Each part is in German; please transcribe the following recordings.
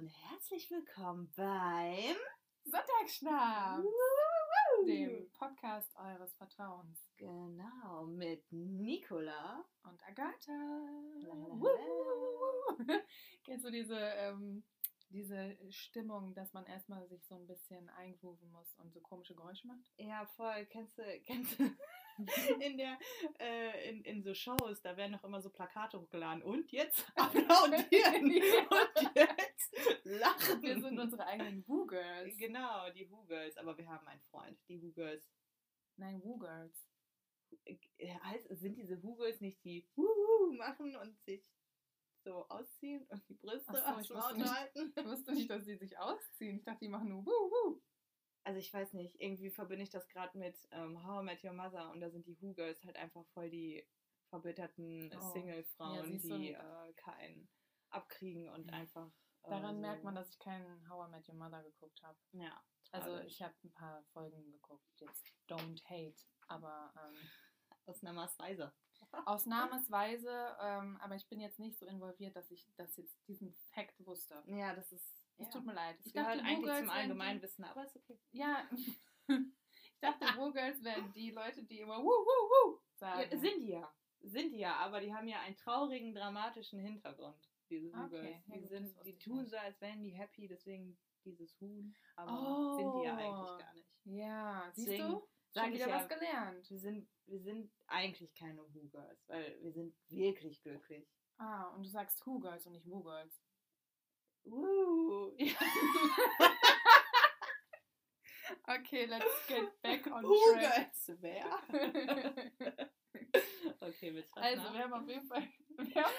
und herzlich willkommen beim Sonntagsschnaps, dem Podcast eures Vertrauens. Genau, mit Nicola und Agatha. Lalalala. Kennst du diese, ähm, diese Stimmung, dass man erstmal sich so ein bisschen eingrooven muss und so komische Geräusche macht? Ja, voll. Kennst du, kennst du in, der, äh, in, in so Shows, da werden noch immer so Plakate hochgeladen. Und jetzt applaudieren. und jetzt lachen. Wir sind unsere eigenen Woo-Girls. Genau, die Who-Girls. Aber wir haben einen Freund, die Who-Girls. Nein, Woo-Girls. Äh, heißt, sind diese Who-Girls nicht die Wuhu machen und sich so ausziehen und die Brüste so, aufs Maul halten? Ich wusste nicht, dass sie sich ausziehen. Ich dachte, die machen nur Woo-Woo. Also ich weiß nicht, irgendwie verbinde ich das gerade mit ähm, How I Met Your Mother und da sind die Who-Girls halt einfach voll die verbitterten Oh. Single-Frauen, Ja, die äh, keinen abkriegen und Ja. einfach. Äh, Daran so, merkt man, dass ich keinen How I Met Your Mother geguckt habe. Ja. Also ich habe ein paar Folgen geguckt. Jetzt don't hate, aber ähm, Ausnahmsweise. ausnahmsweise. Ähm, aber ich bin jetzt nicht so involviert, dass ich das jetzt diesen Fact wusste. Ja, das ist. Es ja. tut mir leid. Das Ich dachte, gehört eigentlich Woo-Girls zum Allgemeinwissen, aber ist okay. Ja, ich dachte, Woo-Girls wären die Leute, die immer Woo, Woo, Woo sagen. Ja, sind die ja. Sind die ja, aber die haben ja einen traurigen, dramatischen Hintergrund, diese Okay, Who-Girls. ja die, gut, sind, die tun so, als wären die happy, deswegen dieses Huhn, aber sind die ja eigentlich Oh. gar nicht. Ja, siehst Deswegen du? sag Schon ich wieder ja- was gelernt. Wir sind, wir sind eigentlich keine Who-Girls, weil wir sind wirklich glücklich. Ah, und du sagst Who-Girls und nicht Woo-Girls. Woo! Ja. Okay, let's get back on track. Who-Girls, wer? okay, du was Also, nach? wir haben auf jeden Fall. Wir haben,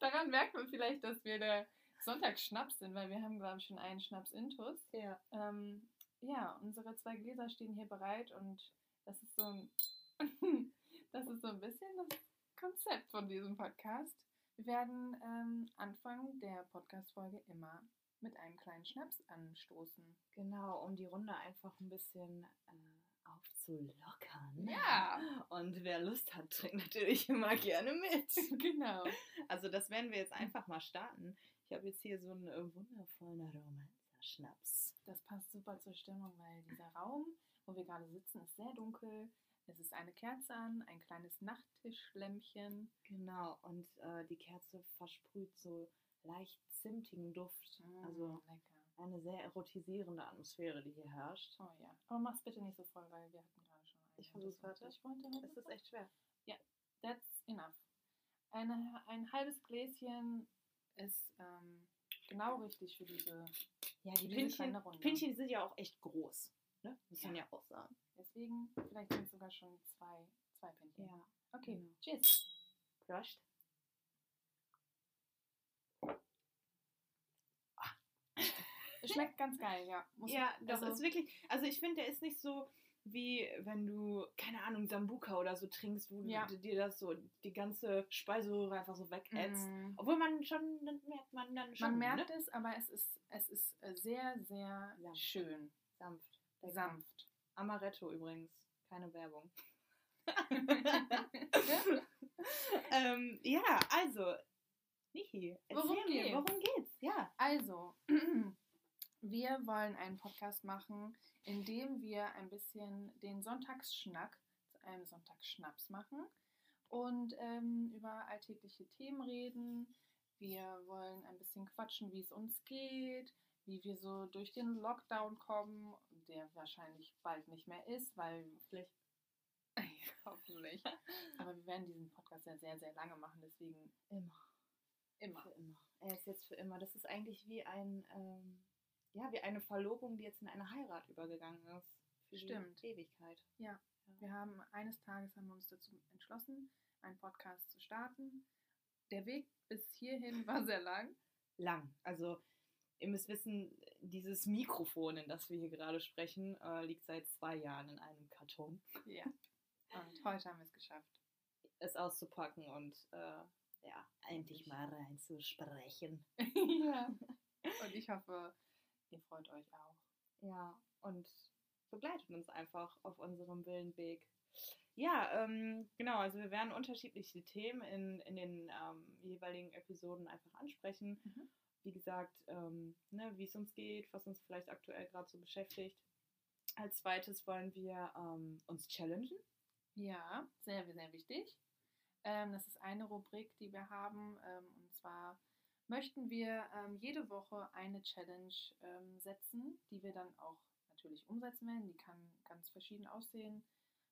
daran merkt man vielleicht, dass wir der Sonntagsschnaps sind, weil wir haben, glaube ich, schon einen Schnaps intus. Ja. Ähm, ja, unsere zwei Gläser stehen hier bereit und das ist so ein. das ist so ein bisschen das Konzept von diesem Podcast. Wir werden ähm, Anfang der Podcast-Folge immer mit einem kleinen Schnaps anstoßen. Genau, um die Runde einfach ein bisschen äh, aufzulockern. Ja. Und wer Lust hat, trinkt natürlich immer gerne mit. genau. Also das werden wir jetzt einfach mal starten. Ich habe jetzt hier so einen äh, wundervollen Romanzer-Schnaps. Das passt super zur Stimmung, weil dieser Raum, wo wir gerade sitzen, ist sehr dunkel. Es ist eine Kerze an, ein kleines Nachttischlämpchen. Genau, und äh, die Kerze versprüht so leicht zimtigen Duft. Also Mm, lecker. Eine sehr erotisierende Atmosphäre, die hier herrscht. Oh ja. Aber mach's bitte nicht so voll, weil wir hatten gerade schon einen. Ich versuch's gerade. Ich wollte Es ist echt schwer. That's enough. Eine, ein halbes Gläschen ist ähm, genau richtig für diese. Ja, die Diese Pinchen, Runde. Pinchen sind ja auch echt groß. Ne? Muss man Ja. ja auch sagen. Deswegen, vielleicht sind es sogar schon zwei, zwei Pinchen. Ja. Okay, genau. cheers. Prost. Schmeckt ganz geil, ja. Muss Ja, das also- ist wirklich, also ich finde, der ist nicht so wie wenn du, keine Ahnung, Sambuka oder so trinkst, wo Ja. du dir das so, die ganze Speiseröhre einfach so wegätzt. Mm. Obwohl man schon, dann merkt man dann schon, Man merkt ne? es, aber es ist, es ist äh, sehr, sehr Sanft. schön. sanft. lecker. Sanft. Amaretto übrigens, keine Werbung. ähm, ja, also, Niki, erzähl Worum mir, geht's? worum geht's? Ja. Also, wir wollen einen Podcast machen, in dem wir ein bisschen den Sonntagsschnack zu einem Sonntagsschnaps machen und ähm, über alltägliche Themen reden. Wir wollen ein bisschen quatschen, wie es uns geht, wie wir so durch den Lockdown kommen, der wahrscheinlich bald nicht mehr ist, weil Vielleicht. hoffentlich. Aber wir werden diesen Podcast ja sehr, sehr lange machen, deswegen Immer. immer. Für immer. Er ist jetzt für immer. Das ist eigentlich wie ein, ähm, ja, wie eine Verlobung, die jetzt in eine Heirat übergegangen ist. Für Stimmt. die Ewigkeit. Wir haben eines Tages haben wir uns dazu entschlossen, einen Podcast zu starten. Der Weg bis hierhin war sehr lang. Lang. Also, ihr müsst wissen, dieses Mikrofon, in das wir hier gerade sprechen, äh, liegt seit zwei Jahren in einem Karton. Ja. Und heute haben wir es geschafft. Es auszupacken und äh, ja, endlich mal reinzusprechen. ja. Und ich hoffe, ihr freut euch auch. Ja, und begleitet uns einfach auf unserem wilden Weg. Ja, ähm, genau, also wir werden unterschiedliche Themen in, in den ähm, jeweiligen Episoden einfach ansprechen. Mhm. wie gesagt, ähm, ne, wie es uns geht, was uns vielleicht aktuell gerade so beschäftigt. Als zweites wollen wir ähm, uns challengen. Ja, sehr, sehr wichtig. Ähm, das ist eine Rubrik, die wir haben. Ähm, und zwar möchten wir ähm, jede Woche eine Challenge ähm, setzen, die wir dann auch natürlich umsetzen werden. Die kann ganz verschieden aussehen.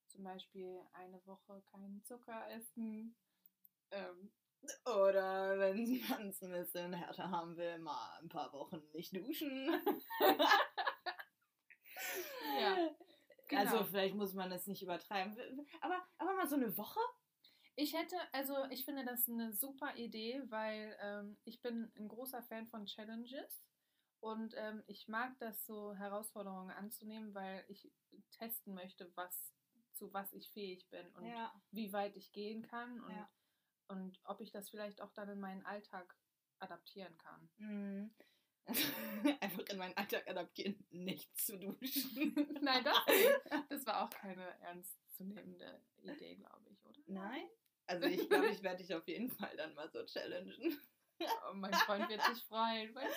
Zum Beispiel eine Woche keinen Zucker essen. Ähm, Oder wenn man es ein bisschen härter haben will, mal ein paar Wochen nicht duschen. Ja, Also genau. vielleicht muss man das nicht übertreiben. Aber, aber mal so eine Woche? Ich hätte, also ich finde das eine super Idee, weil ähm, ich bin ein großer Fan von Challenges und ähm, ich mag das so Herausforderungen anzunehmen, weil ich testen möchte, was zu was ich fähig bin und ja. wie weit ich gehen kann und, Ja. und ob ich das vielleicht auch dann in meinen Alltag adaptieren kann. Mhm. Einfach in meinen Alltag adaptieren, nicht zu duschen. Nein, das. Das war auch keine ernstzunehmende Idee, glaube ich, oder? Nein? Also ich glaube, ich werde dich auf jeden Fall dann mal so challengen. Oh, mein Freund wird sich freuen. Weißt?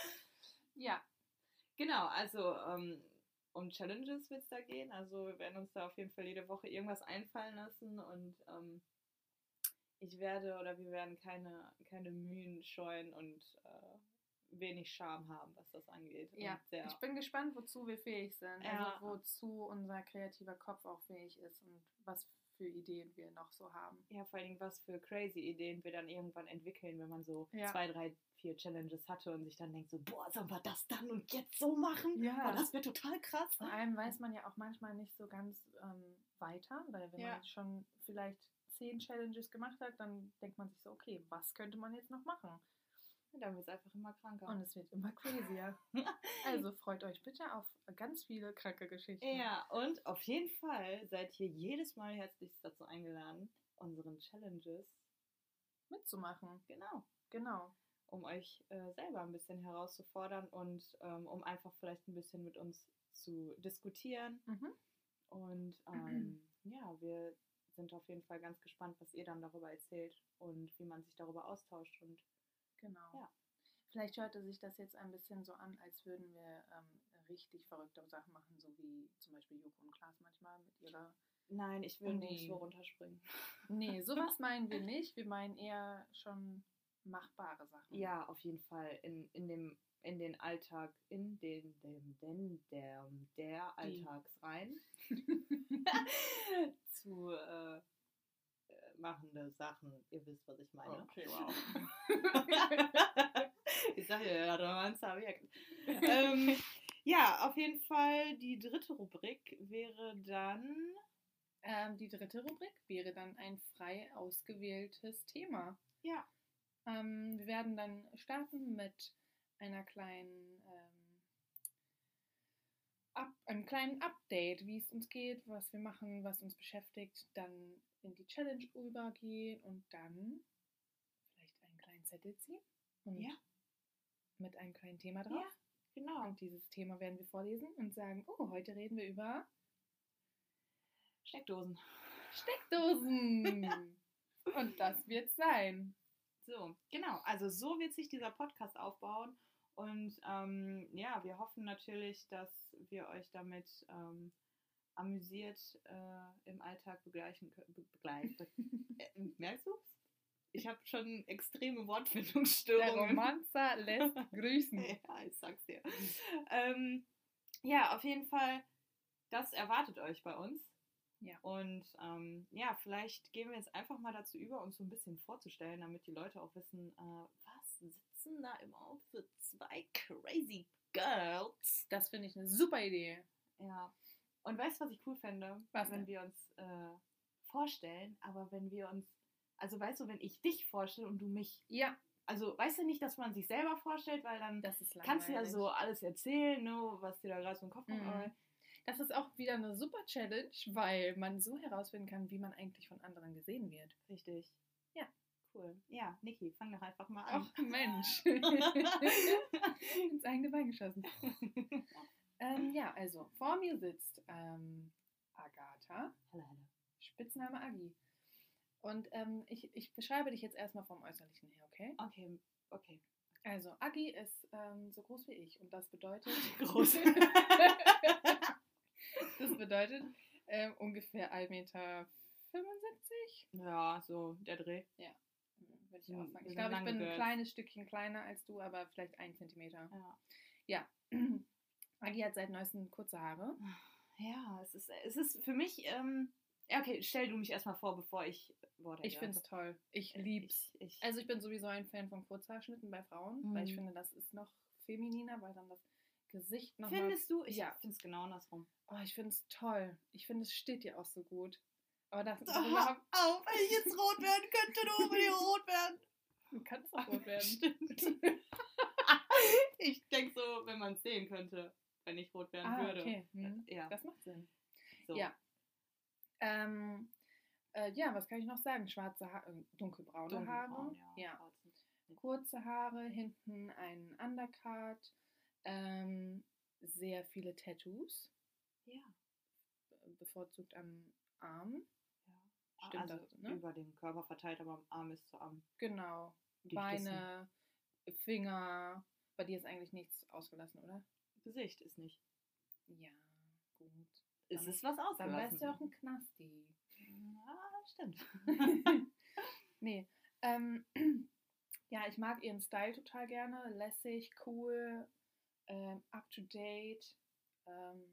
du? Ja, Genau, also ähm, um Challenges wird es da gehen. Also wir werden uns da auf jeden Fall jede Woche irgendwas einfallen lassen und ähm, ich werde oder wir werden keine, keine Mühen scheuen und äh, wenig Scham haben, was das angeht. Ja, und sehr, ich bin gespannt, wozu wir fähig sind. Ja. Also wozu unser kreativer Kopf auch fähig ist und was für Ideen wir noch so haben. ja, vor allen Dingen, was für crazy Ideen wir dann irgendwann entwickeln, wenn man so Ja. zwei, drei, vier Challenges hatte und sich dann denkt so, boah, sollen wir das dann und jetzt so machen? Ja. Boah, das wäre total krass. Vor allem weiß man ja auch manchmal nicht so ganz ähm, weiter, weil wenn Ja. man schon vielleicht zehn Challenges gemacht hat, dann denkt man sich so, okay, was könnte man jetzt noch machen? Dann wird es einfach immer kranker. Und es wird immer crazier. also freut euch bitte auf ganz viele kranke Geschichten. Ja, und auf jeden Fall seid ihr jedes Mal herzlich dazu eingeladen, unseren Challenges, Mitzumachen. genau, Genau. um euch äh, selber ein bisschen herauszufordern und ähm, um einfach vielleicht ein bisschen mit uns zu diskutieren. Mhm. Und ähm, ja, wir sind auf jeden Fall ganz gespannt, was ihr dann darüber erzählt und wie man sich darüber austauscht. Und Genau. Ja. Vielleicht hörte sich das jetzt ein bisschen so an, als würden wir ähm, richtig verrückte Sachen machen, so wie zum Beispiel Joko und Klaas manchmal mit ihrer. nein, ich will Nee. nicht so runterspringen. Nee, sowas meinen wir nicht. Wir meinen eher schon machbare Sachen. Ja, auf jeden Fall in, in dem in den Alltag, in den, dem, den, der, der Die. Alltagsrein zu äh, machende Sachen. Ihr wisst, was ich meine. Okay, wow. ich sage ja, war ein Zabiak. ähm, ja, auf jeden Fall die dritte Rubrik wäre dann. ähm, die dritte Rubrik wäre dann ein frei ausgewähltes Thema. Ja. Ähm, wir werden dann starten mit einer kleinen, ähm, Up, einem kleinen Update, wie es uns geht, was wir machen, was uns beschäftigt, dann in die Challenge übergehen und dann vielleicht einen kleinen Zettel ziehen und Ja. mit einem kleinen Thema drauf. Ja, genau. Und dieses Thema werden wir vorlesen und sagen, oh, heute reden wir über Steckdosen. Steckdosen. und das wird sein. So, genau. Also so wird sich dieser Podcast aufbauen. Und ähm, ja, wir hoffen natürlich, dass wir euch damit ähm, amüsiert äh, im Alltag begleichen können. Be begleiten. äh, merkst du? Ich habe schon extreme Der Wortfindungsstörungen. Romanzer lässt grüßen. ja, ich sag's dir. ähm, ja, auf jeden Fall, das erwartet euch bei uns. Ja. Und ähm, ja, vielleicht gehen wir jetzt einfach mal dazu über, uns so ein bisschen vorzustellen, damit die Leute auch wissen, äh, was sitzen da im Outfit zwei crazy Girls. Das finde ich eine super Idee. Ja. Und weißt du, was ich cool fände? Was wenn denn? wir uns äh, vorstellen, aber wenn wir uns, also weißt du, wenn ich dich vorstelle und du mich, Ja, also weißt du nicht, dass man sich selber vorstellt, weil dann kannst du ja so alles erzählen, ne, was dir da gerade so im Kopf kommt. Mhm. Das ist auch wieder eine super Challenge, weil man so herausfinden kann, wie man eigentlich von anderen gesehen wird. Richtig. Ja. Cool. Ja, Niki, fang doch einfach mal an. Ach Mensch. Ins eigene Bein geschossen. Ähm, ja, also vor mir sitzt ähm, Agatha, Hallo, hallo. Spitzname Agi. Und ähm, ich, ich beschreibe dich jetzt erstmal vom Äußerlichen her, okay? Okay, okay. Also, Agi ist ähm, so groß wie ich und das bedeutet. Groß. das bedeutet ähm, ungefähr 1,75 Meter. Ja, so der Dreh. Würde ich auch sagen. Ich glaube, ich bin ein kleines Stückchen kleiner als du, aber vielleicht ein Zentimeter. Ja. Agi hat seit neuestem kurze Haare. Ja, es ist, es ist für mich, ähm, ja, okay, stell du mich erstmal vor, bevor ich Worte Ich finde es toll. Ich Äh, lieb's. Ich, ich, Also ich bin sowieso ein Fan von Kurzhaarschnitten bei Frauen, weil ich Mhm. finde, das ist noch femininer, weil dann das Gesicht noch mal... findest du? Ich Ja. finde es genau andersrum. Oh, ich finde es toll. Ich finde, es steht dir auch so gut. Aber das, Oh, darüber hab, auf, wenn ich jetzt rot werden könnte, du unbedingt rot werden. du kannst auch rot werden. Stimmt. ich denke so, wenn man es sehen könnte, wenn ich rot werden ah, würde. okay. Hm. Ja, Das macht Sinn. so. Ja. Ähm, äh, ja, was kann ich noch sagen? Schwarze Haare, äh, dunkelbraune Dunkelbraun, Haare. ja. Ja. Kurze Haare, hinten ein Undercut, ähm, sehr viele Tattoos, Ja. bevorzugt am Arm. ja. Stimmt also das, ne? über den Körper verteilt, aber am Arm ist zu Arm. Genau. Die Beine, Finger. Bei dir ist eigentlich nichts ausgelassen, oder? Gesicht ist nicht. Ja, gut. Es Dann- ist was Dann ausgelassen. wärst du auch ein Knasti. Ja, stimmt. nee. Ähm, ja, ich mag ihren Style total gerne. Lässig, cool, ähm, up to date. Ähm,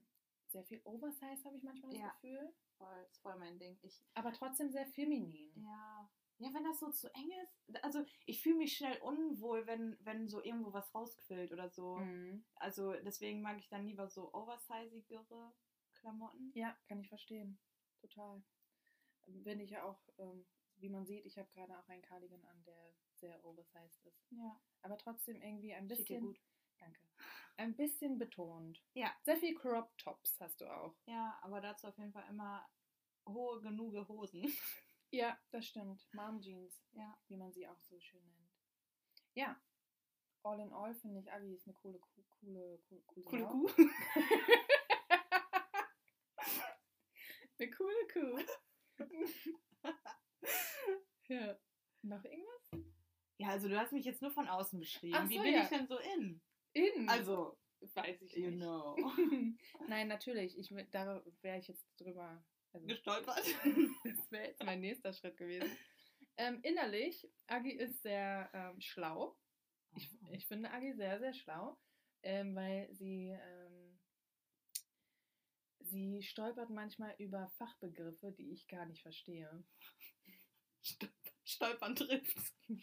sehr viel Oversize habe ich manchmal das Ja. Gefühl. voll, ist voll mein Ding. Ich, Aber trotzdem sehr feminin. ja. Ja, wenn das so zu eng ist. Also ich fühle mich schnell unwohl, wenn, wenn so irgendwo was rausquillt oder so. Mhm. Also deswegen mag ich dann lieber so oversizigere Klamotten. Ja, kann ich verstehen. Total. Bin ich ja auch, ähm, wie man sieht, ich habe gerade auch einen Cardigan an, der sehr oversized ist. Ja. Aber trotzdem irgendwie ein bisschen. gut. Danke. Ein bisschen betont. Ja. Sehr viel Crop Tops hast du auch. Ja, aber dazu auf jeden Fall immer hohe genug Hosen. Ja, das stimmt. Mom Jeans, Ja. wie man sie auch so schön nennt. Ja. All in all finde ich, Agi ist eine coole, Kuh- coole, coole, coole. Kuh. Eine coole Kuh. ja. Noch irgendwas? Ja, also du hast mich jetzt nur von außen beschrieben. Ach Wie so, bin ja. ich denn so in? In. Also, weiß ich you nicht. know. Nein, natürlich. Ich, da wäre ich jetzt drüber. Also, Gestolpert. das wäre jetzt mein nächster Schritt gewesen. Ähm, innerlich, Agi ist sehr ähm, schlau. Ich, Oh. ich finde Agi sehr, sehr schlau, ähm, weil sie, ähm, sie stolpert manchmal über Fachbegriffe, die ich gar nicht verstehe. Stol- Stolpern trifft.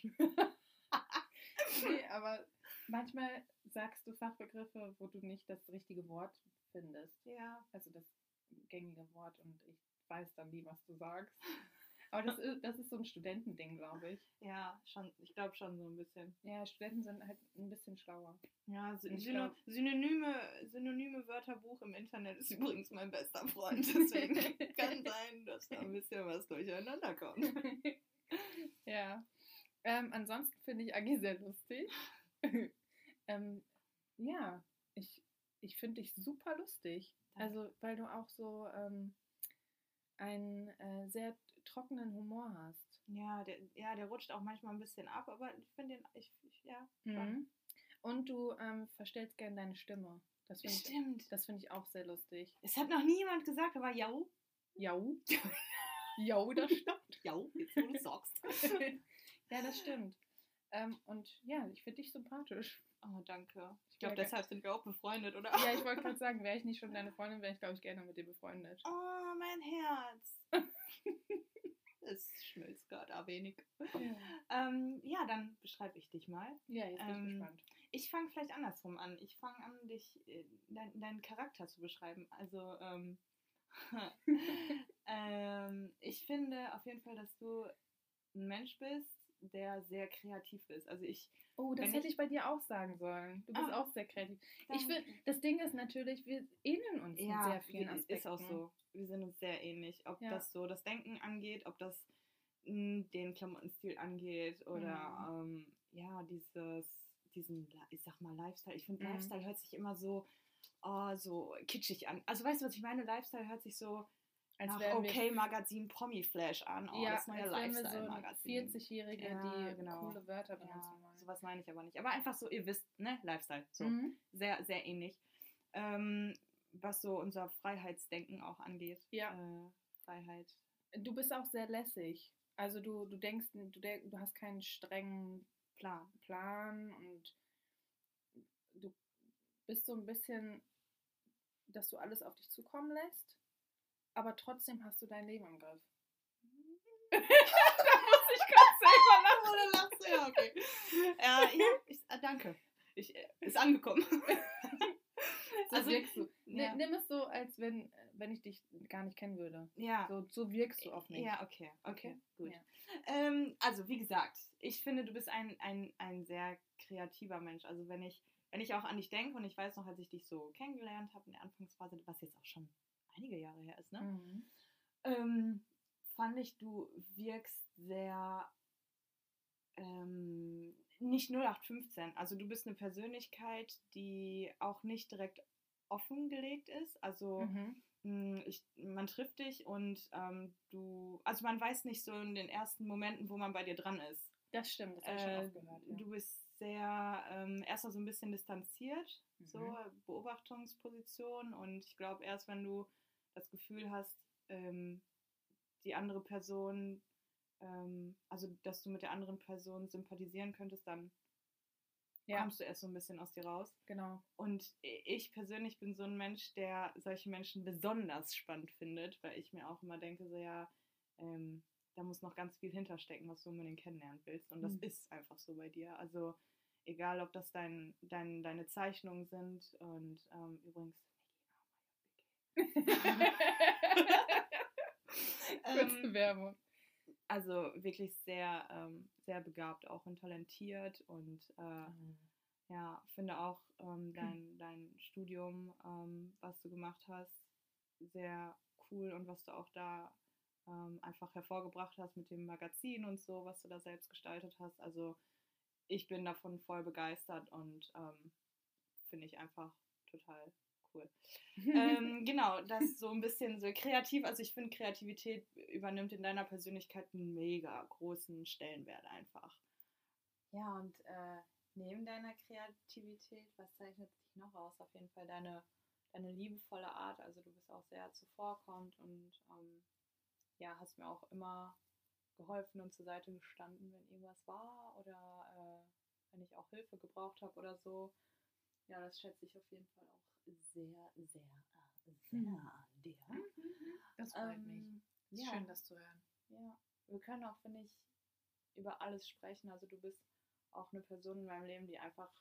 nee, aber manchmal sagst du Fachbegriffe, wo du nicht das richtige Wort findest. Ja. Also das gängige Wort und ich weiß dann nie, was du sagst. Aber das ist, das ist so ein Studentending, glaube ich. Ja, schon, ich glaube schon so ein bisschen. Ja, Studenten sind halt ein bisschen schlauer. Ja, Sy Ich Syno glaub- Synonyme, Synonyme Wörterbuch im Internet ist übrigens mein bester Freund. Deswegen kann sein, dass da ein bisschen was durcheinander kommt. ja. Ähm, ansonsten finde ich Agi sehr lustig. ähm, ja, ich, finde dich super lustig. Danke. Also, weil du auch so ähm, einen äh, sehr trockenen Humor hast. Ja, der, ja, der rutscht auch manchmal ein bisschen ab, aber ich finde den, ich, ich, ja. Mhm. Und du ähm, verstellst gerne deine Stimme. Das finde ich, Stimmt. das find ich auch sehr lustig. Es hat noch niemand gesagt, aber jau, Jau. Jau, das stimmt. jau, jetzt wo du sagst. ja, das stimmt. Ähm, und ja, ich finde dich sympathisch. Oh, danke. Ich glaube, Ja, deshalb sind wir auch befreundet, oder? Ja, ich wollte gerade sagen, wäre ich nicht schon deine Freundin, wäre ich, glaube ich, gerne mit dir befreundet. Oh, mein Herz. es schmilzt gerade ein wenig. Ähm, ja, dann beschreibe ich dich mal. Ja, jetzt bin ich Ähm, gespannt. Ich fange vielleicht andersrum an. Ich fange an, dich, äh, dein, deinen Charakter zu beschreiben. Also, ähm, ähm, ich finde auf jeden Fall, dass du ein Mensch bist, der sehr kreativ ist. Also ich. Oh, das hätte ich- ich bei dir auch sagen sollen. Du bist Ah. auch sehr kreativ. Ich Danke. finde, das Ding ist natürlich, wir ähneln uns in sehr vielen Aspekten. ist auch so. Wir sind uns sehr ähnlich. Ob Ja. das so das Denken angeht, ob das mh, den Klamottenstil angeht oder ähm, ja, dieses, diesen, ich sag mal, Lifestyle. Ich finde, Mhm. Lifestyle hört sich immer so, oh, so kitschig an. Also weißt du, was ich meine? Lifestyle hört sich so, Als nach wären wir- Magazin Promi Flash an. Oh, ja, das neue wir so Lifestyle eine Magazin. 40-Jährige, Ja, die genau. coole Wörter Ja, benutzen wollen. sowas meine ich aber nicht. Aber einfach so, ihr wisst, ne, Lifestyle. So. Mhm. Sehr, sehr ähnlich. Ähm, was so unser Freiheitsdenken auch angeht. Ja. Äh, Freiheit. Du bist auch sehr lässig. Also du, du denkst, du, denk, du hast keinen strengen Plan. Plan und du bist so ein bisschen, dass du alles auf dich zukommen lässt, aber trotzdem hast du dein Leben im Griff. da muss ich gerade selber lachen. Oder lachst du? Ja, okay. äh, ja, ich, äh, danke. Ich, äh, ist angekommen. So Also, wirkst du. Ja. Nimm es so, als wenn, äh, wenn ich dich gar nicht kennen würde. ja. So, so wirkst du auf mich. Ja, okay, okay, Okay, gut. ja. Ähm, also wie gesagt, ich finde, du bist ein, ein, ein sehr kreativer Mensch. Also wenn ich, wenn ich auch an dich denke und ich weiß noch, als ich dich so kennengelernt habe in der Anfangsphase, was jetzt auch schon einige Jahre her ist, ne? Mhm. ähm, fand ich, du wirkst sehr ähm, nicht 0815. Also du bist eine Persönlichkeit, die auch nicht direkt offengelegt ist. Also Mhm. mh, ich, man trifft dich und ähm, du, also man weiß nicht so in den ersten Momenten, wo man bei dir dran ist. Das stimmt, das habe ich Äh, schon oft gehört. Ja. Du bist sehr ähm, erstmal so ein bisschen distanziert, so Mhm. Beobachtungsposition und ich glaube erst, wenn du das Gefühl hast, ähm, die andere Person, ähm, also dass du mit der anderen Person sympathisieren könntest, dann ja, kommst du erst so ein bisschen aus dir raus. genau. Und ich persönlich bin so ein Mensch, der solche Menschen besonders spannend findet, weil ich mir auch immer denke, so ja, ähm, da muss noch ganz viel hinterstecken, was du unbedingt kennenlernen willst. Und das Mhm. ist einfach so bei dir. Also egal, ob das dein, dein, deine Zeichnungen sind und ähm, übrigens. Kurze ähm, Werbung. also wirklich sehr, ähm, sehr begabt auch und talentiert und äh, ja, finde auch ähm, dein, dein Studium, ähm, was du gemacht hast, sehr cool und was du auch da ähm, einfach hervorgebracht hast mit dem Magazin und so, was du da selbst gestaltet hast. Also ich bin davon voll begeistert und ähm, finde ich einfach total cool. ähm, genau, das so ein bisschen so kreativ. Also ich finde, Kreativität übernimmt in deiner Persönlichkeit einen mega großen Stellenwert einfach. Ja, und äh, neben deiner Kreativität, was zeichnet sich noch aus? Auf jeden Fall deine, deine liebevolle Art. Also du bist auch sehr zuvorkommend und ähm, ja, hast mir auch immer geholfen und zur Seite gestanden, wenn irgendwas war oder äh, wenn ich auch Hilfe gebraucht habe oder so. Ja, das schätze ich auf jeden Fall auch sehr, sehr, äh, sehr Mhm. an dir. Das freut mich. Ähm, Ist ja. Schön, das zu hören. Ja, wir können auch, finde ich, über alles sprechen. Also du bist auch eine Person in meinem Leben, die einfach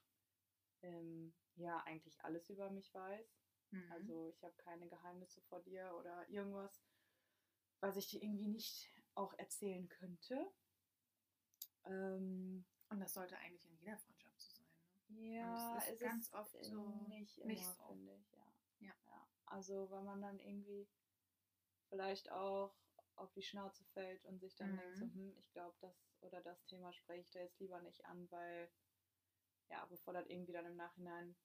ähm, ja eigentlich alles über mich weiß. Mhm. Also ich habe keine Geheimnisse vor dir oder irgendwas, was ich dir irgendwie nicht auch erzählen könnte. Ähm, Und das sollte eigentlich in jeder. Ne? Ja, es ist es ganz ist oft äh, so nicht immer, nicht so. finde ich. Ja. Ja. ja. Also wenn man dann irgendwie vielleicht auch auf die Schnauze fällt und sich dann Mhm. denkt, so, hm, ich glaube, das oder das Thema spreche ich da jetzt lieber nicht an, weil, ja, bevor das irgendwie dann im Nachhinein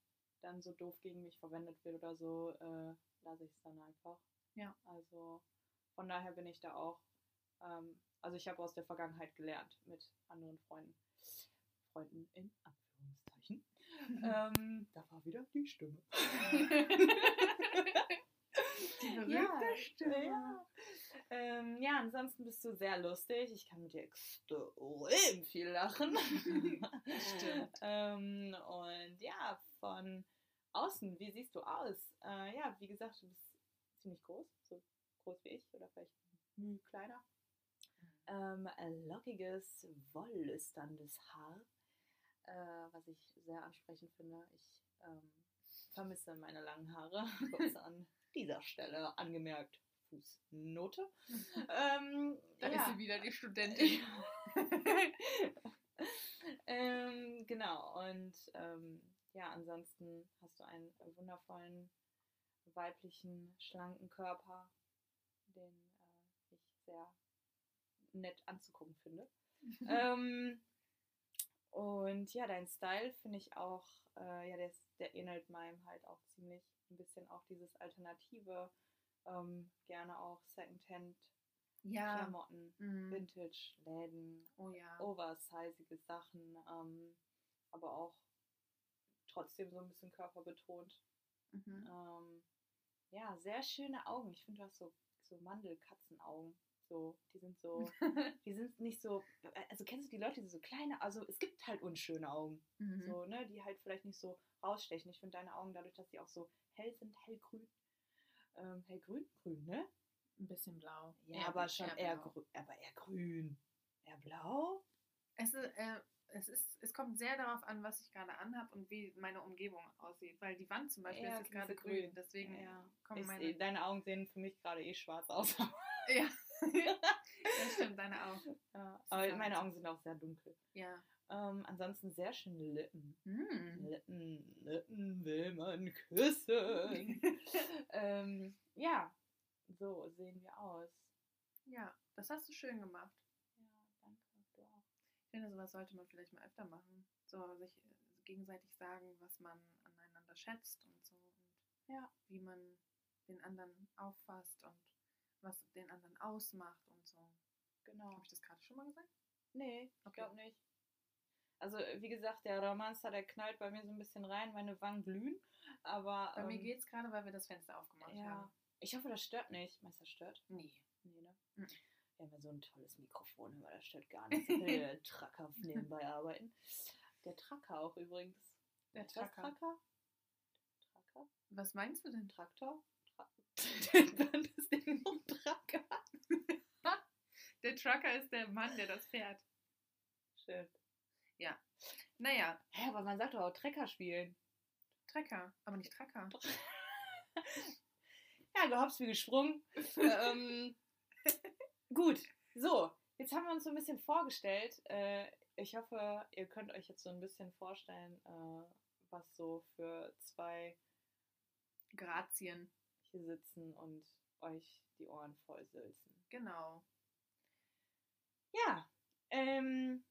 dann so doof gegen mich verwendet wird oder so, äh, lasse ich es dann einfach. Ja. Also von daher bin ich da auch, ähm, also ich habe aus der Vergangenheit gelernt mit anderen Freunden. Freunden in Anführungszeichen. Ähm, da war wieder die Stimme. Die berühmte ja, Stimme. Ja. Ähm, ja, ansonsten bist du sehr lustig. Ich kann mit dir extrem viel lachen. Stimmt. ähm, und ja, von außen, wie siehst du aus? Äh, ja, wie gesagt, du bist ziemlich groß, so groß wie ich oder vielleicht kleiner. Ähm, ein lockiges, wollüsterndes Haar, äh, was ich sehr ansprechend finde. Ich ähm, vermisse meine langen Haare. Kurz an dieser Stelle angemerkt. Fußnote. ähm, Da ja. ist sie wieder, die Studentin. ähm, genau, und ähm, ja, ansonsten hast du einen wundervollen, weiblichen, schlanken Körper, den äh, ich sehr nett anzugucken finde. ähm, und ja, dein Style finde ich auch, äh, ja, der, der ähnelt meinem halt auch ziemlich ein bisschen auch dieses Alternative, Ähm, gerne auch Secondhand Ja. Klamotten, Mhm. Vintage Läden, Oh ja. oversizige Sachen, ähm, aber auch trotzdem so ein bisschen körperbetont. Mhm. Ähm, ja, sehr schöne Augen. Ich finde, du hast so, so Mandelkatzenaugen. So, die sind so, die sind nicht so, also kennst du die Leute, die so kleine, also es gibt halt unschöne Augen, Mhm. so, ne, die halt vielleicht nicht so rausstechen. Ich finde deine Augen, dadurch, dass die auch so hell sind, hellgrün, ähm, hellgrün, grün, ne? Ein bisschen blau. Ja, Eher aber schon eher, blau. grün, aber eher grün. Eher blau? Es, ist, äh, es, ist, es kommt sehr darauf an, was ich gerade anhab und wie meine Umgebung aussieht. Weil die Wand zum Beispiel Eher ist gerade grün. grün. Deswegen Ja. kommen Ich, meine. seh- deine Augen sehen für mich gerade eh schwarz aus. Ja. Das stimmt, deine auch. ja, aber meine Augen sind auch sehr dunkel. Ja. Ähm, ansonsten sehr schöne Lippen. Hm. Lippen, Lippen will man küssen. ähm, ja, so sehen wir aus. ja, das hast du schön gemacht. Ja, danke. Du auch. Ich finde, sowas sollte man vielleicht mal öfter machen. So sich äh, gegenseitig sagen, was man aneinander schätzt und so. Und Ja. wie man den anderen auffasst und was den anderen ausmacht und so. Genau. Habe ich das gerade schon mal gesagt? Nee, ich Okay. glaube nicht. Also, wie gesagt, der Romanzer, der knallt bei mir so ein bisschen rein, meine Wangen glühen. Aber. Bei mir ähm, geht's gerade, weil wir das Fenster aufgemacht Ja. haben. Ich hoffe, das stört nicht. Meinst du, das stört? Nee. Nee, ne? Mhm. Wir haben ja so ein tolles Mikrofon, aber das stört gar nicht. So will der Tracker nebenbei arbeiten. Der Tracker auch übrigens. Der. Tracker? Tracker? Was meinst du denn? Traktor? Tra Dann ist Ding noch Tracker. Der Trucker ist der Mann, der das fährt. Schön. Naja, Hä, aber man sagt doch auch Trecker spielen. Trecker, aber nicht Tracker. Ja, gehopst wie gesprungen. ähm, gut, so, jetzt haben wir uns so ein bisschen vorgestellt. Äh, ich hoffe, ihr könnt euch jetzt so ein bisschen vorstellen, äh, was so für zwei Grazien. Hier sitzen und euch die Ohren voll sülzen. Genau. Ja, ähm,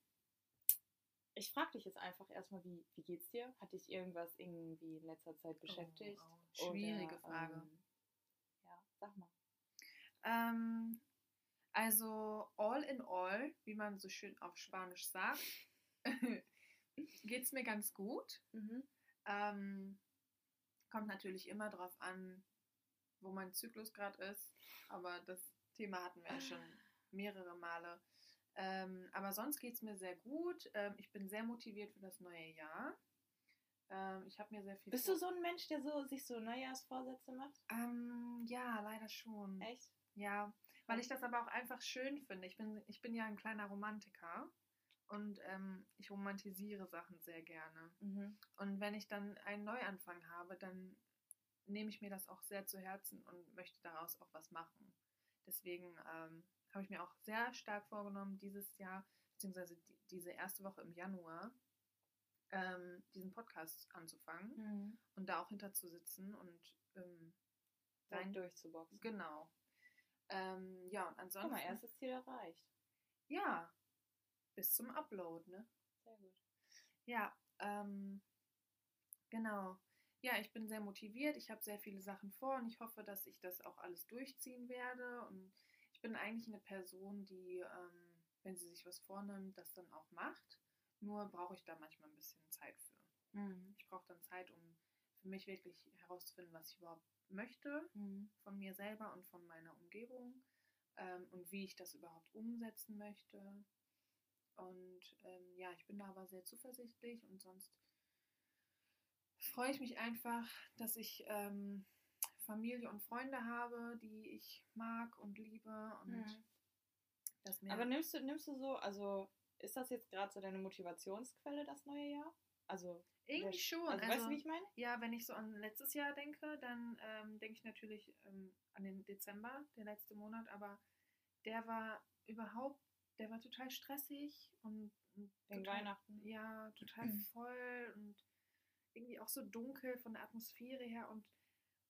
ich frage dich jetzt einfach erstmal, wie, wie geht's dir? Hat dich irgendwas irgendwie in letzter Zeit beschäftigt? Oh, oh, schwierige Oder, Frage. Ähm, ja, sag mal. Ähm, also all in all, wie man so schön auf Spanisch sagt, geht es mir ganz gut. Ähm, kommt natürlich immer drauf an, wo mein Zyklus gerade ist, aber das Thema hatten wir ja schon mehrere Male. Ähm, aber sonst geht es mir sehr gut. Ähm, ich bin sehr motiviert für das neue Jahr. Ähm, ich habe mir sehr viel. Bist du so ein Mensch, der so, sich so Neujahrsvorsätze macht? Ähm, ja, leider schon. Echt? Ja, weil ich das aber auch einfach schön finde. Ich bin, ich bin ja ein kleiner Romantiker und ähm, ich romantisiere Sachen sehr gerne. Mhm. Und wenn ich dann einen Neuanfang habe, dann nehme ich mir das auch sehr zu Herzen und möchte daraus auch was machen. Deswegen ähm, habe ich mir auch sehr stark vorgenommen, dieses Jahr, beziehungsweise die, diese erste Woche im Januar, ähm, diesen Podcast anzufangen Mhm. und da auch hinter zu sitzen und ähm, Rein rein durchzuboxen. Genau. Ähm, ja, und ansonsten. Guck mal, erstes Ziel erreicht. Ja, bis zum Upload, ne? Sehr gut. Ja, ähm, genau. Ja, ich bin sehr motiviert. Ich habe sehr viele Sachen vor und ich hoffe, dass ich das auch alles durchziehen werde. Und ich bin eigentlich eine Person, die, ähm, wenn sie sich was vornimmt, das dann auch macht. Nur brauche ich da manchmal ein bisschen Zeit für. Mhm. Ich brauche dann Zeit, um für mich wirklich herauszufinden, was ich überhaupt möchte Mhm. von mir selber und von meiner Umgebung ähm, und wie ich das überhaupt umsetzen möchte. Und ähm, ja, ich bin da aber sehr zuversichtlich und sonst freue ich mich einfach, dass ich ähm, Familie und Freunde habe, die ich mag und liebe und Mhm. dass mir Aber nimmst du, nimmst du so, also ist das jetzt gerade so deine Motivationsquelle, das neue Jahr? Also, irgendwie schon. Also, weißt du, wie ich meine? Ja, wenn ich so an letztes Jahr denke, dann ähm, denke ich natürlich ähm, an den Dezember, der letzte Monat, aber der war überhaupt, der war total stressig und, und total, Weihnachten. Ja, total voll und irgendwie auch so dunkel von der Atmosphäre her und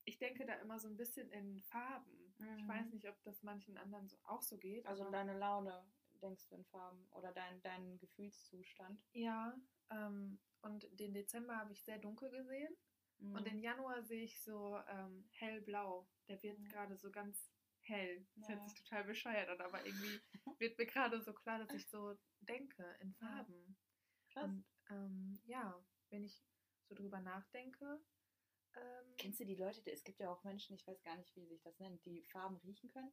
ich denke da immer so ein bisschen in Farben. Ich Mhm. weiß nicht, ob das manchen anderen so, auch so geht. Also deine Laune denkst du in Farben oder dein, dein Gefühlszustand. Ja, ähm, und den Dezember habe ich sehr dunkel gesehen. Mhm. Und im Januar sehe ich so ähm, hellblau. Der wird Mhm. gerade so ganz hell. Das hört Ja. sich total bescheuert an, aber irgendwie wird mir gerade so klar, dass ich so denke in Ja. Farben. Krass. Und ähm, ja, wenn ich so drüber nachdenke, ähm, Kennst du die Leute, es gibt ja auch Menschen, ich weiß gar nicht, wie sich das nennt, die Farben riechen können?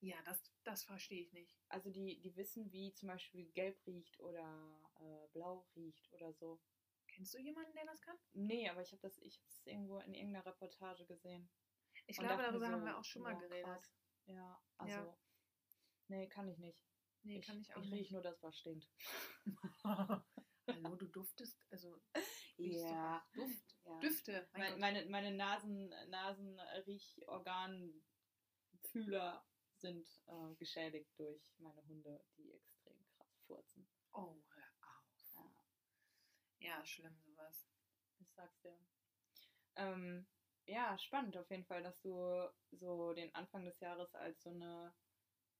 ja, das, das verstehe ich nicht. Also die, die wissen, wie zum Beispiel gelb riecht oder äh, blau riecht oder so. Kennst du jemanden, der das kann? Nee, aber ich habe das, ich habe es irgendwo in irgendeiner Reportage gesehen. Ich Und glaube, darüber haben so, wir auch schon mal boah, geredet. krass. Ja, also. Ja. Nee, kann ich nicht. Nee, kann ich auch ich nicht. riech nur das, was stinkt. Hallo, du duftest, also riechst Ja. auch Duft. ja. Düfte. Mein Meine, meine, Nasen, Nasenriechorganfühler sind äh, geschädigt durch meine Hunde, die extrem krass furzen. Oh, hör auf. Ja, Ja, schlimm sowas. ich sag's dir. Ähm, ja, spannend auf jeden Fall, dass du so den Anfang des Jahres als so eine,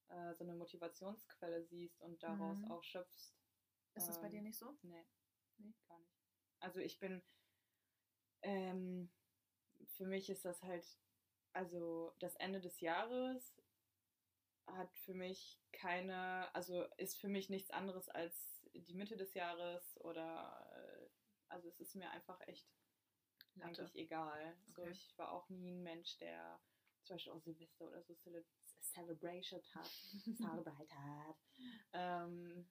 äh, so eine Motivationsquelle siehst und daraus Mhm. auch schöpfst. Ist das bei dir Ähm, nicht so? Nee, Nee? gar nicht. Also ich bin, ähm, für mich ist das halt, also das Ende des Jahres hat für mich keine, also ist für mich nichts anderes als die Mitte des Jahres oder, äh, also es ist mir einfach echt Latte. eigentlich egal. So, Okay. ich war auch nie ein Mensch, der zum Beispiel auch Silvester oder so Cele Celebration hat, Celebrate hat. Ähm,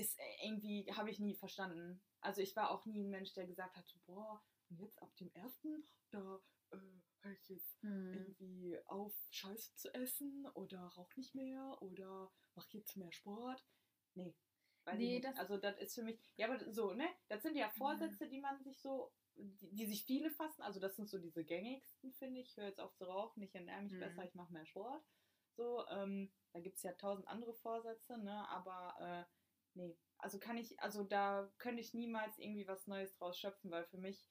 ist irgendwie, habe ich nie verstanden. Also ich war auch nie ein Mensch, der gesagt hat, so, boah, und jetzt ab dem ersten, da äh, höre ich jetzt Mhm. irgendwie auf, Scheiße zu essen oder rauch nicht mehr oder mach jetzt mehr Sport. Nee. Nee, das- also das ist für mich, ja, aber so, ne? Das sind ja Vorsätze, die man sich so, die, die sich viele fassen. Also das sind so diese gängigsten, finde ich. Ich höre jetzt auf zu rauchen, ich ernähre mich Mhm. besser, ich mache mehr Sport. So, ähm, da gibt es ja tausend andere Vorsätze, ne? Aber äh, nee. Also kann ich, also da könnte ich niemals irgendwie was Neues draus schöpfen, weil für mich,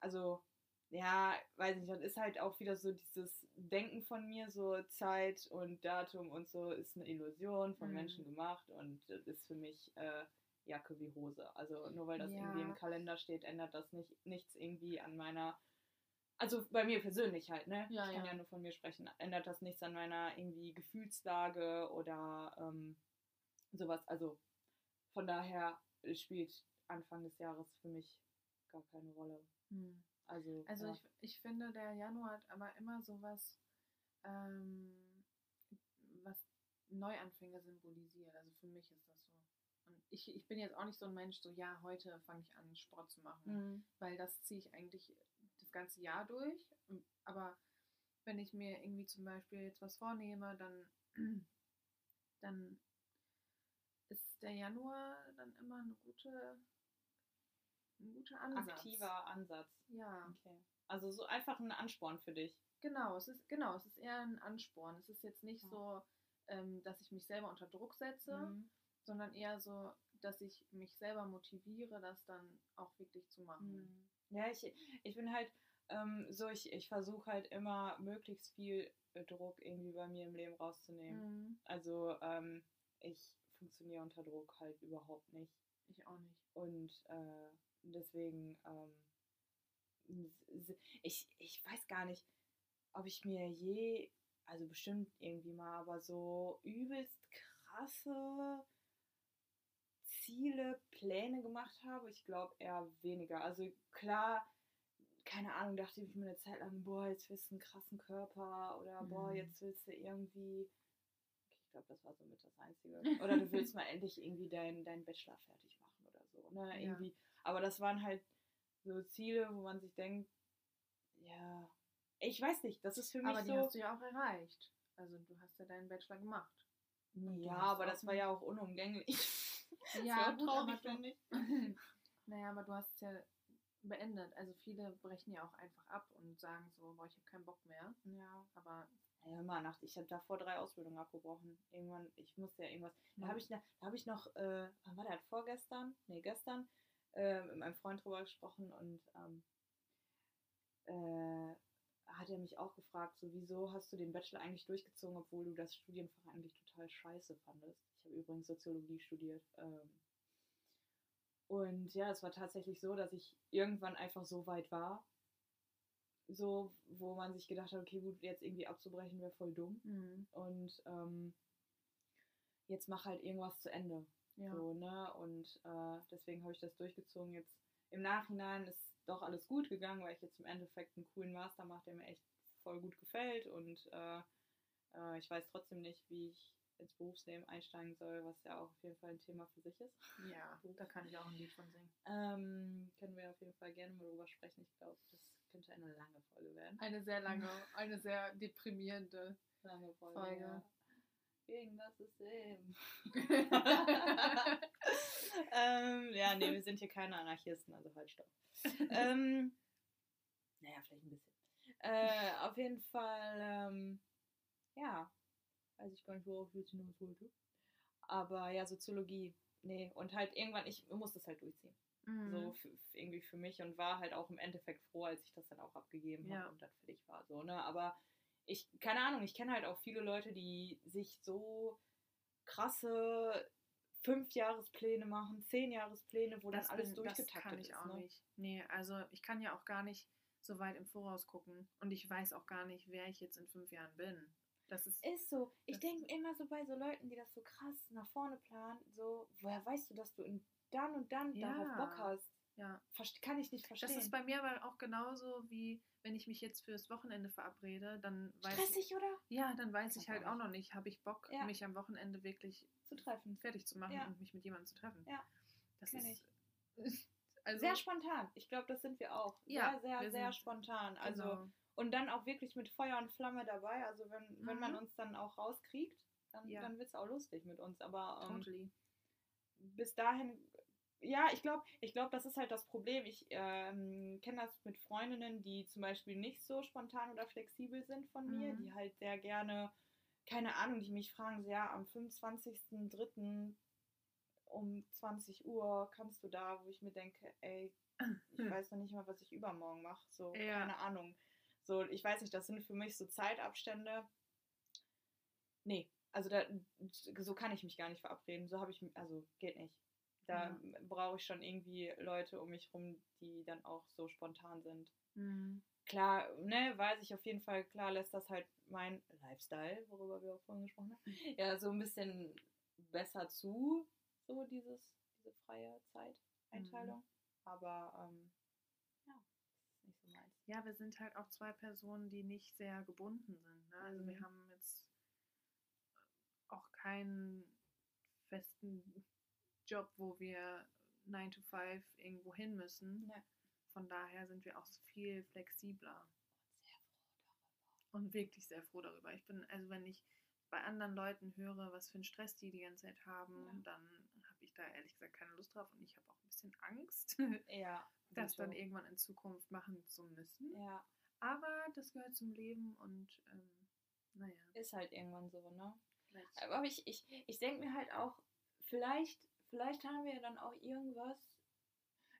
also ja, weiß nicht, das ist halt auch wieder so dieses Denken von mir, so Zeit und Datum und so ist eine Illusion von Mhm. Menschen gemacht und das ist für mich äh, Jacke wie Hose. Also nur weil das irgendwie im Ja. Kalender steht, ändert das nicht nichts irgendwie an meiner, also bei mir persönlich halt, ne? Ja, ich kann ja. ja nur von mir sprechen, ändert das nichts an meiner irgendwie Gefühlslage oder ähm, sowas. Also von daher spielt Anfang des Jahres für mich gar keine Rolle. Mhm. Also, Also ja. ich, ich finde, der Januar hat aber immer so was, ähm, was Neuanfänge symbolisiert. Also für mich ist das so. Und ich, ich bin jetzt auch nicht so ein Mensch, so ja, heute fange ich an, Sport zu machen. Mhm. Weil das ziehe ich eigentlich das ganze Jahr durch. Aber wenn ich mir irgendwie zum Beispiel jetzt was vornehme, dann, dann ist der Januar dann immer eine gute, ein guter Ansatz. aktiver Ansatz. Ja. Okay. Also so einfach ein Ansporn für dich. Genau, es ist genau, es ist eher ein Ansporn. Es ist jetzt nicht Ja. so, ähm, dass ich mich selber unter Druck setze, Mhm. sondern eher so, dass ich mich selber motiviere, das dann auch wirklich zu machen. Mhm. Ja, ich, ich bin halt ähm, so, ich, ich versuche halt immer möglichst viel äh, Druck irgendwie bei mir im Leben rauszunehmen. Mhm. Also ähm, ich funktioniere unter Druck halt überhaupt nicht. Ich auch nicht. Und äh, deswegen, ähm, ich, ich weiß gar nicht, ob ich mir je, also bestimmt irgendwie mal, aber so übelst krasse Ziele, Pläne gemacht habe. Ich glaube eher weniger. Also klar, keine Ahnung, dachte ich mir eine Zeit lang, boah, jetzt willst du einen krassen Körper oder boah, Mhm. jetzt willst du irgendwie. Glaube, das war so mit das Einzige. Oder du willst mal endlich irgendwie deinen dein Bachelor fertig machen oder so. Ne? Ja. Irgendwie. Aber das waren halt so Ziele, wo man sich denkt, ja, ich weiß nicht, das ist für mich Aber die so. hast du ja auch erreicht. Also du hast ja deinen Bachelor gemacht. ja, aber das war ja auch unumgänglich. das Ja, war gut, traurig, aber du- finde ich. naja, aber du hast es ja beendet. Also viele brechen ja auch einfach ab und sagen so, boah, ich habe keinen Bock mehr. Ja. Aber Ja, mal Nacht. Ich habe davor drei Ausbildungen abgebrochen. Irgendwann, ich musste ja irgendwas. Da habe ich, da hab ich noch, äh, wann war der? Vorgestern? Nee, gestern, äh, mit meinem Freund drüber gesprochen und ähm, äh, hat er mich auch gefragt, so, wieso hast du den Bachelor eigentlich durchgezogen, obwohl du das Studienfach eigentlich total scheiße fandest. Ich habe übrigens Soziologie studiert. Ähm, und ja, es war tatsächlich so, dass ich irgendwann einfach so weit war, so, wo man sich gedacht hat, okay, gut, jetzt irgendwie abzubrechen wäre voll dumm. Mhm. Und ähm, jetzt mach halt irgendwas zu Ende. Ja. So, ne? Und äh, deswegen habe ich das durchgezogen. Jetzt im Nachhinein ist doch alles gut gegangen, weil ich jetzt im Endeffekt einen coolen Master mache, der mir echt voll gut gefällt. Und äh, äh, ich weiß trotzdem nicht, wie ich ins Berufsleben einsteigen soll, was ja auch auf jeden Fall ein Thema für sich ist. ja, da kann ich auch ein Lied von singen. Ähm, können wir auf jeden Fall gerne mal drüber sprechen. Ich glaube, das könnte eine lange Folge werden. Eine sehr lange, eine sehr deprimierende Lange Folge. Folge. Ja. Gegen das System. ähm, ja, nee, wir sind hier keine Anarchisten, also halt stopp. ähm, naja, vielleicht ein bisschen. Äh, auf jeden Fall, ähm, ja, weiß ich gar nicht, worauf ich hinaus wollte. Aber ja, Soziologie, nee, und halt irgendwann, ich muss das halt durchziehen. Mhm. So für, irgendwie für mich und war halt auch im Endeffekt froh, als ich das dann auch abgegeben habe Ja. und dann fertig war. So, ne? Aber ich, keine Ahnung, ich kenne halt auch viele Leute, die sich so krasse Fünfjahrespläne machen, Zehnjahrespläne, wo das dann alles bin- das durchgetaktet kann ich ist. auch ne? nicht. Nee, also ich kann ja auch gar nicht so weit im Voraus gucken. Und ich weiß auch gar nicht, wer ich jetzt in fünf Jahren bin. Das ist. Ist so. Ich Das- denke immer so bei so Leuten, die das so krass nach vorne planen, so, woher weißt du, dass du in dann und dann Ja. darauf Bock hast? Ja. Kann ich nicht verstehen. Das ist bei mir aber auch genauso wie wenn ich mich jetzt fürs Wochenende verabrede, dann weiß ich, Stressig, oder? ja, dann weiß ich halt auch noch nicht, habe ich Bock, Ja. mich am Wochenende wirklich Zu treffen. fertig zu machen Ja. und mich mit jemandem zu treffen. Ja, das kenn ist also sehr spontan. Ich glaube, das sind wir auch. Ja, sehr, sehr, sehr spontan. Also genau. und dann auch wirklich mit Feuer und Flamme dabei. Also wenn, wenn man Mhm. uns dann auch rauskriegt, dann, Ja. dann wird es auch lustig mit uns. Aber ähm, totally. bis dahin, ja, ich glaube, ich glaube, das ist halt das Problem. Ich ähm, kenne das mit Freundinnen, die zum Beispiel nicht so spontan oder flexibel sind von mir, Mhm. die halt sehr gerne, keine Ahnung, die mich fragen, so, ja, am 25.03. um 20 Uhr kannst du da, wo ich mir denke, ey, ich Hm. weiß noch nicht mal, was ich übermorgen mache. So, Ja. keine Ahnung. So, ich weiß nicht, das sind für mich so Zeitabstände. Nee, also da, so kann ich mich gar nicht verabreden. So habe ich, also geht nicht. Da Ja. brauche ich schon irgendwie Leute um mich rum, die dann auch so spontan sind. Mhm. Klar, ne, weiß ich auf jeden Fall, klar lässt das halt mein Lifestyle, worüber wir auch vorhin gesprochen haben, ja, so ein bisschen besser zu, so dieses, diese freie Zeiteinteilung. Aber ähm, ja, ist nicht so meins. Ja, wir sind halt auch zwei Personen, die nicht sehr gebunden sind. Ne? Also wir Mhm. haben jetzt auch keinen festen Job, wo wir 9 to 5 irgendwo hin müssen. Ja. Von daher sind wir auch viel flexibler Sehr froh und wirklich sehr froh darüber. Ich bin, also wenn ich bei anderen Leuten höre, was für einen Stress die die ganze Zeit haben, Ja. dann habe ich da ehrlich gesagt keine Lust drauf und ich habe auch ein bisschen Angst. Ja. das dann irgendwann in Zukunft machen zu müssen. Ja, Aber das gehört zum Leben und ähm, naja. ist halt irgendwann so, ne? Vielleicht. Aber ich, ich, ich denke mir halt auch, vielleicht, vielleicht haben wir dann auch irgendwas.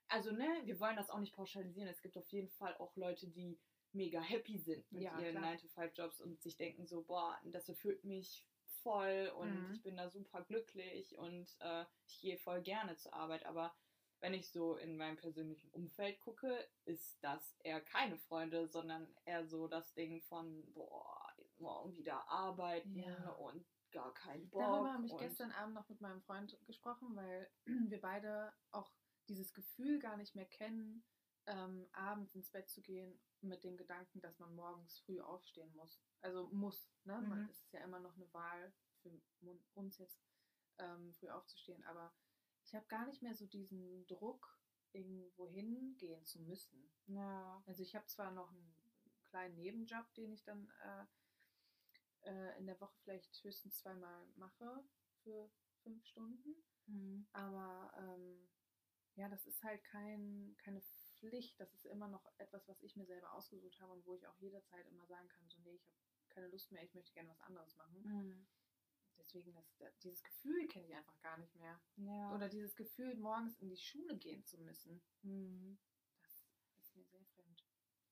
Also, ne, wir wollen das auch nicht pauschalisieren. Es gibt auf jeden Fall auch Leute, die mega happy sind mit Ja, ihren klar. 9-to-5-Jobs und sich denken so, boah, das erfüllt mich voll und Mhm. ich bin da super glücklich und äh, ich gehe voll gerne zur Arbeit. Aber wenn ich so in meinem persönlichen Umfeld gucke, ist das eher keine Freunde, sondern eher so das Ding von, boah, morgen wieder arbeiten Ja. und gar keinen Bock. Darüber habe ich gestern Abend noch mit meinem Freund gesprochen, weil wir beide auch dieses Gefühl gar nicht mehr kennen, ähm, abends ins Bett zu gehen mit dem Gedanken, dass man morgens früh aufstehen muss. Also muss, ne? Man, Mhm. es ist ja immer noch eine Wahl für uns jetzt, ähm, früh aufzustehen. Aber ich habe gar nicht mehr so diesen Druck, irgendwo hingehen zu müssen. Ja. Also ich habe zwar noch einen kleinen Nebenjob, den ich dann äh, äh, in der Woche vielleicht höchstens zweimal mache für fünf Stunden, Mhm. aber ähm, ja, das ist halt kein, keine Pflicht, das ist immer noch etwas, was ich mir selber ausgesucht habe und wo ich auch jederzeit immer sagen kann, so nee, ich habe keine Lust mehr, ich möchte gerne was anderes machen. Mhm. Deswegen, das, dieses Gefühl kenne ich einfach gar nicht mehr. Ja. Oder dieses Gefühl, morgens in die Schule gehen zu müssen, Mhm. das ist mir sehr fremd.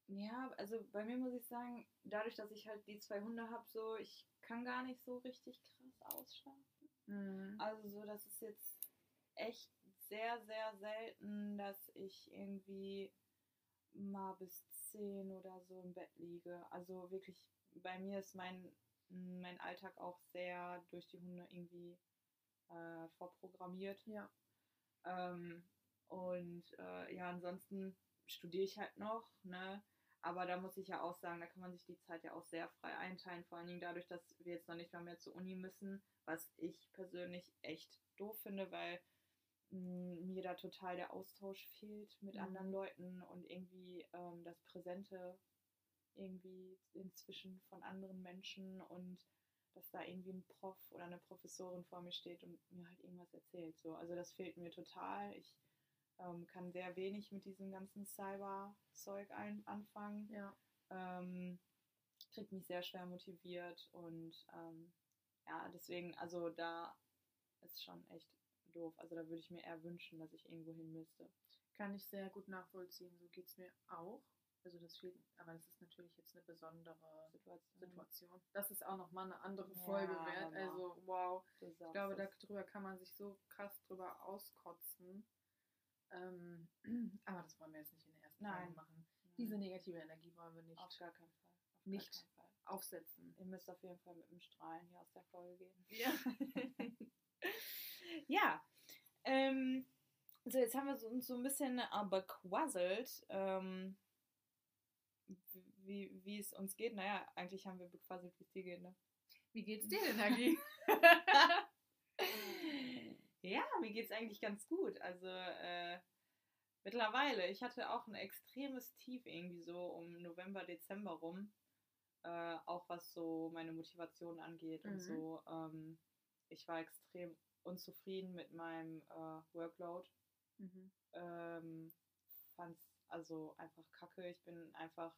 Ja, also bei mir muss ich sagen, dadurch, dass ich halt die zwei Hunde habe, so, ich kann gar nicht so richtig krass ausschlafen. Mhm. Also so, das ist jetzt echt sehr, sehr selten, dass ich irgendwie mal bis 10 oder so im Bett liege. Also wirklich, bei mir ist mein, mein Alltag auch sehr durch die Hunde irgendwie äh, vorprogrammiert. Ja. Ähm, und äh, ja, ansonsten studiere ich halt noch, ne? Aber da muss ich ja auch sagen, da kann man sich die Zeit ja auch sehr frei einteilen, vor allen Dingen dadurch, dass wir jetzt noch nicht mal mehr zur Uni müssen, was ich persönlich echt doof finde, weil mh, mir da total der Austausch fehlt mit Mhm. anderen Leuten und irgendwie ähm, das Präsente irgendwie inzwischen von anderen Menschen und dass da irgendwie ein Prof oder eine Professorin vor mir steht und mir halt irgendwas erzählt. So. Also das fehlt mir total. Ich ähm, kann sehr wenig mit diesem ganzen Cyber-Zeug anfangen. Ja. Ähm, kriegt mich sehr schwer motiviert und ähm, ja, deswegen, also da ist schon echt doof. Also da würde ich mir eher wünschen, dass ich irgendwo hin müsste. Kann ich sehr gut nachvollziehen. So geht es mir auch. Also das fehlt, aber das ist natürlich jetzt eine besondere Situation. Situation. Das ist auch nochmal eine andere Ja, Folge wert. aber- Also wow. Ich glaube, darüber kann man sich so krass drüber auskotzen. Ähm, aber das wollen wir jetzt nicht in der ersten Nein. Folge machen. Diese negative Energie wollen wir nicht Auf gar keinen Fall. Auf Nicht. Keinen Fall. aufsetzen. Ihr müsst auf jeden Fall mit dem Strahlen hier aus der Folge gehen. Ja. Ja. Ähm, so, jetzt haben wir so, uns so ein bisschen äh, bequasselt, ähm, wie, wie es uns geht. Naja, eigentlich haben wir bequasselt, wie es dir geht, ne? Wie geht's dir denn, Hagi? ja, mir geht es eigentlich ganz gut. Also äh, mittlerweile, ich hatte auch ein extremes Tief irgendwie so um November, Dezember rum. Äh, auch was so meine Motivation angeht und Mhm. so. Ähm, ich war extrem unzufrieden mit meinem äh, Workload. mhm. Ähm, fand's also einfach kacke. Ich bin einfach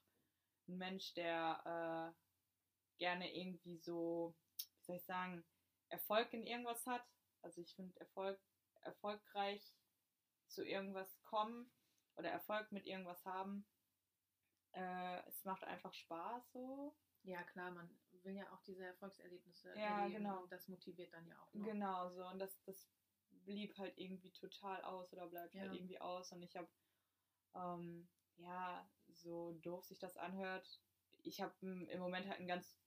ein Mensch, der äh, gerne irgendwie so, wie soll ich sagen, Erfolg in irgendwas hat. Also ich finde Erfolg, erfolgreich zu irgendwas kommen oder Erfolg mit irgendwas haben. Äh, es macht einfach Spaß so. Ja, klar, man will ja auch diese Erfolgserlebnisse Ja, erleben genau. und das motiviert dann ja auch noch. Genau so. Und das, das blieb halt irgendwie total aus oder bleibt Ja. halt irgendwie aus. Und ich habe, ähm, ja, so doof sich das anhört, ich habe im Moment halt einen ganz,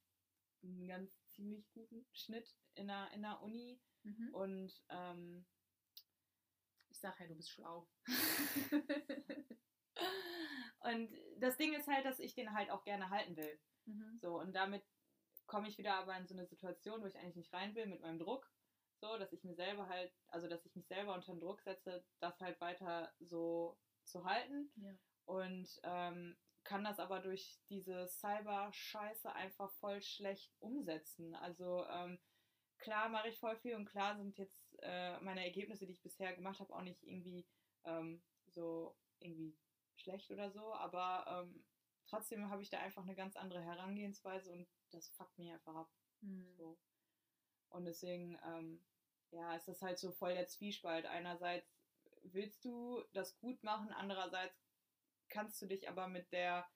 einen ganz ziemlich guten Schnitt in der, in der Uni. Mhm. Und ähm, Ich sag ja, du bist schlau. Und das Ding ist halt, dass ich den halt auch gerne halten will. mhm. So, und damit komme ich wieder aber in so eine Situation, wo ich eigentlich nicht rein will mit meinem Druck. So, dass ich mir selber halt, also dass ich mich selber unter den Druck setze, das halt weiter so zu halten. Ja. Und ähm, kann das aber durch diese Cyber-Scheiße einfach voll schlecht umsetzen. Also ähm, klar mache ich voll viel und klar sind jetzt äh, meine Ergebnisse, die ich bisher gemacht habe, auch nicht irgendwie ähm, so irgendwie schlecht oder so, aber ähm, trotzdem habe ich da einfach eine ganz andere Herangehensweise und das fuckt mir einfach ab. Mhm. So. Und deswegen, ähm, ja, ist das halt so voll der Zwiespalt. Einerseits willst du das gut machen, andererseits kannst du dich aber mit der